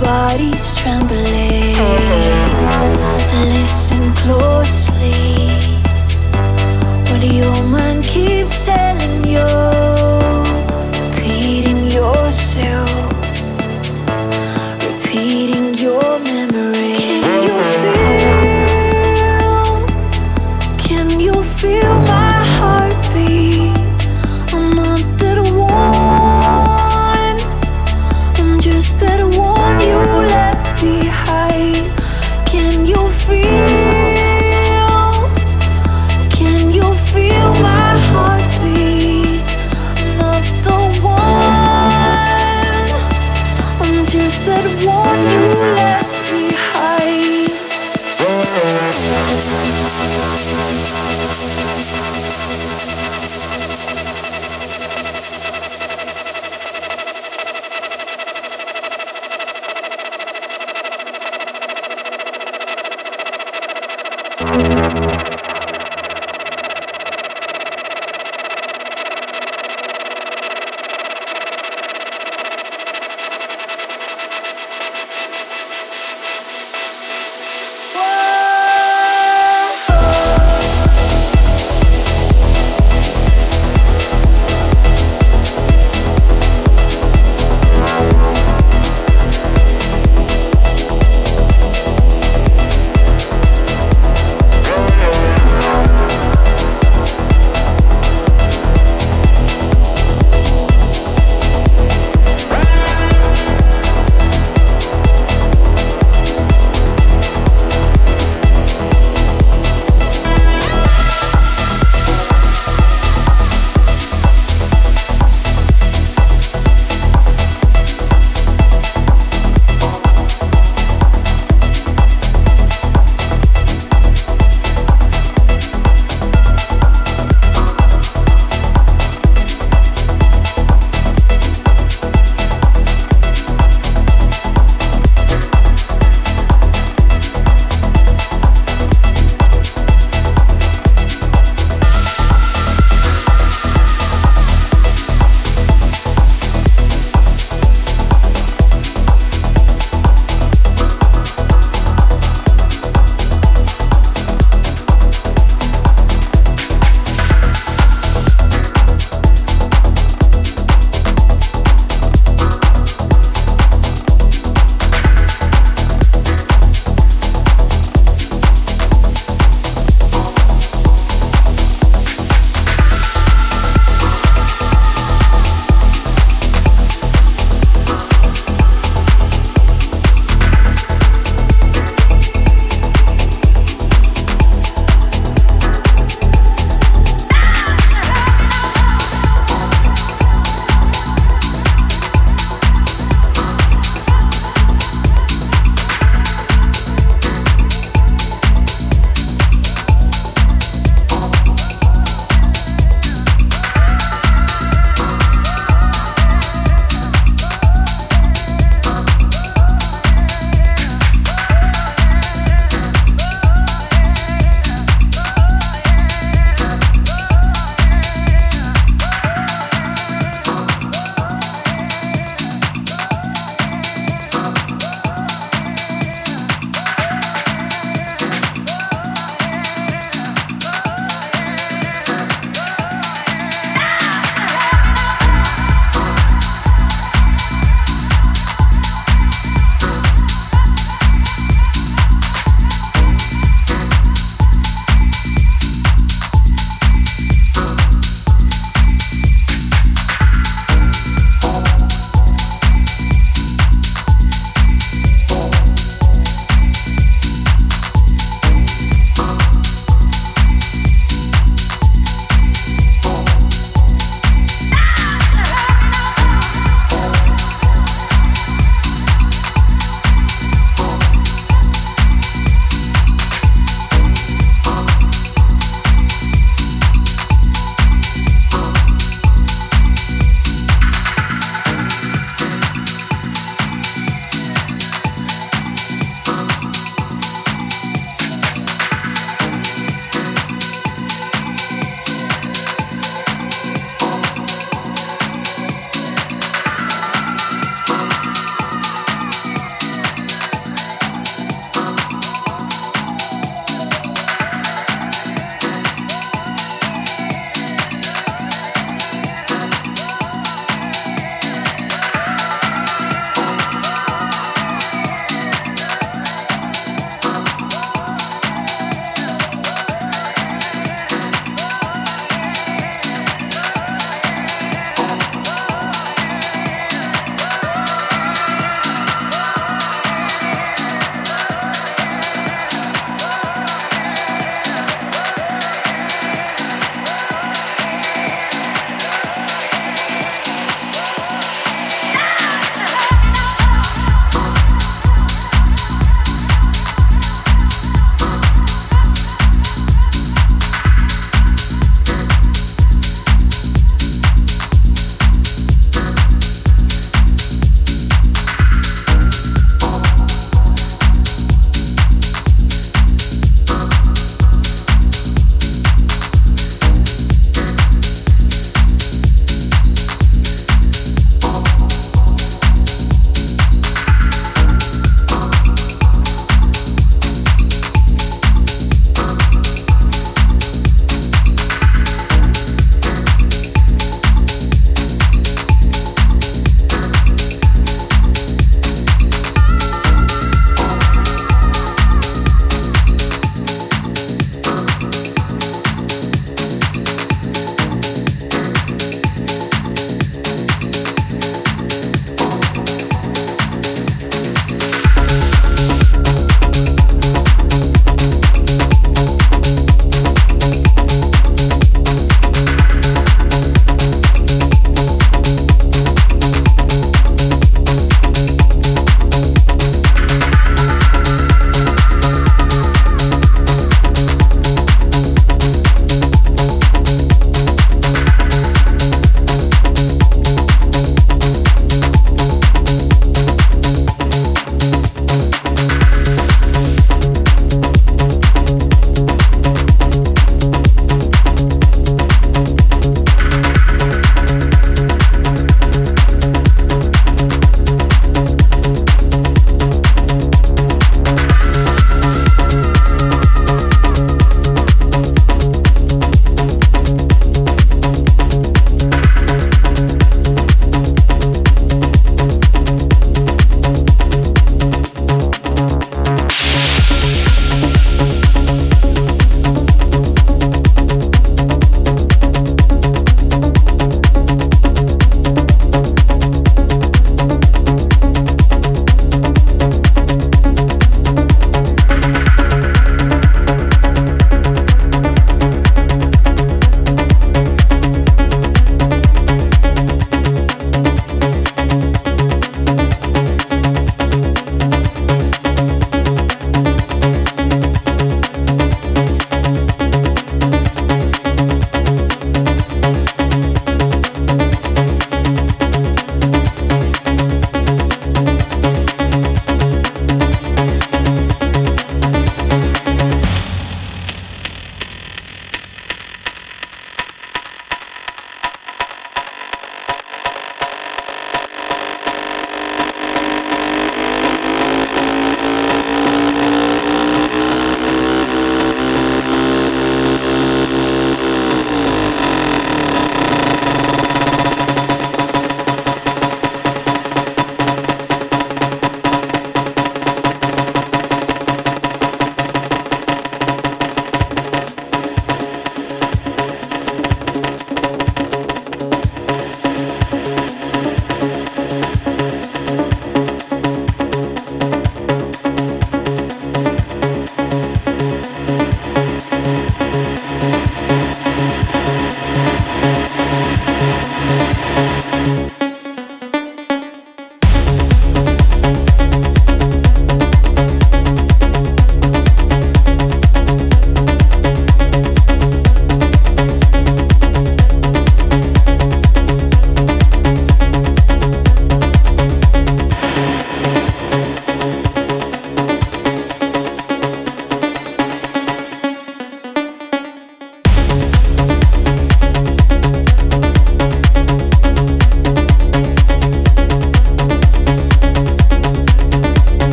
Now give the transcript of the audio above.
Bodies trembling. Listen closely. What your mind keeps telling you.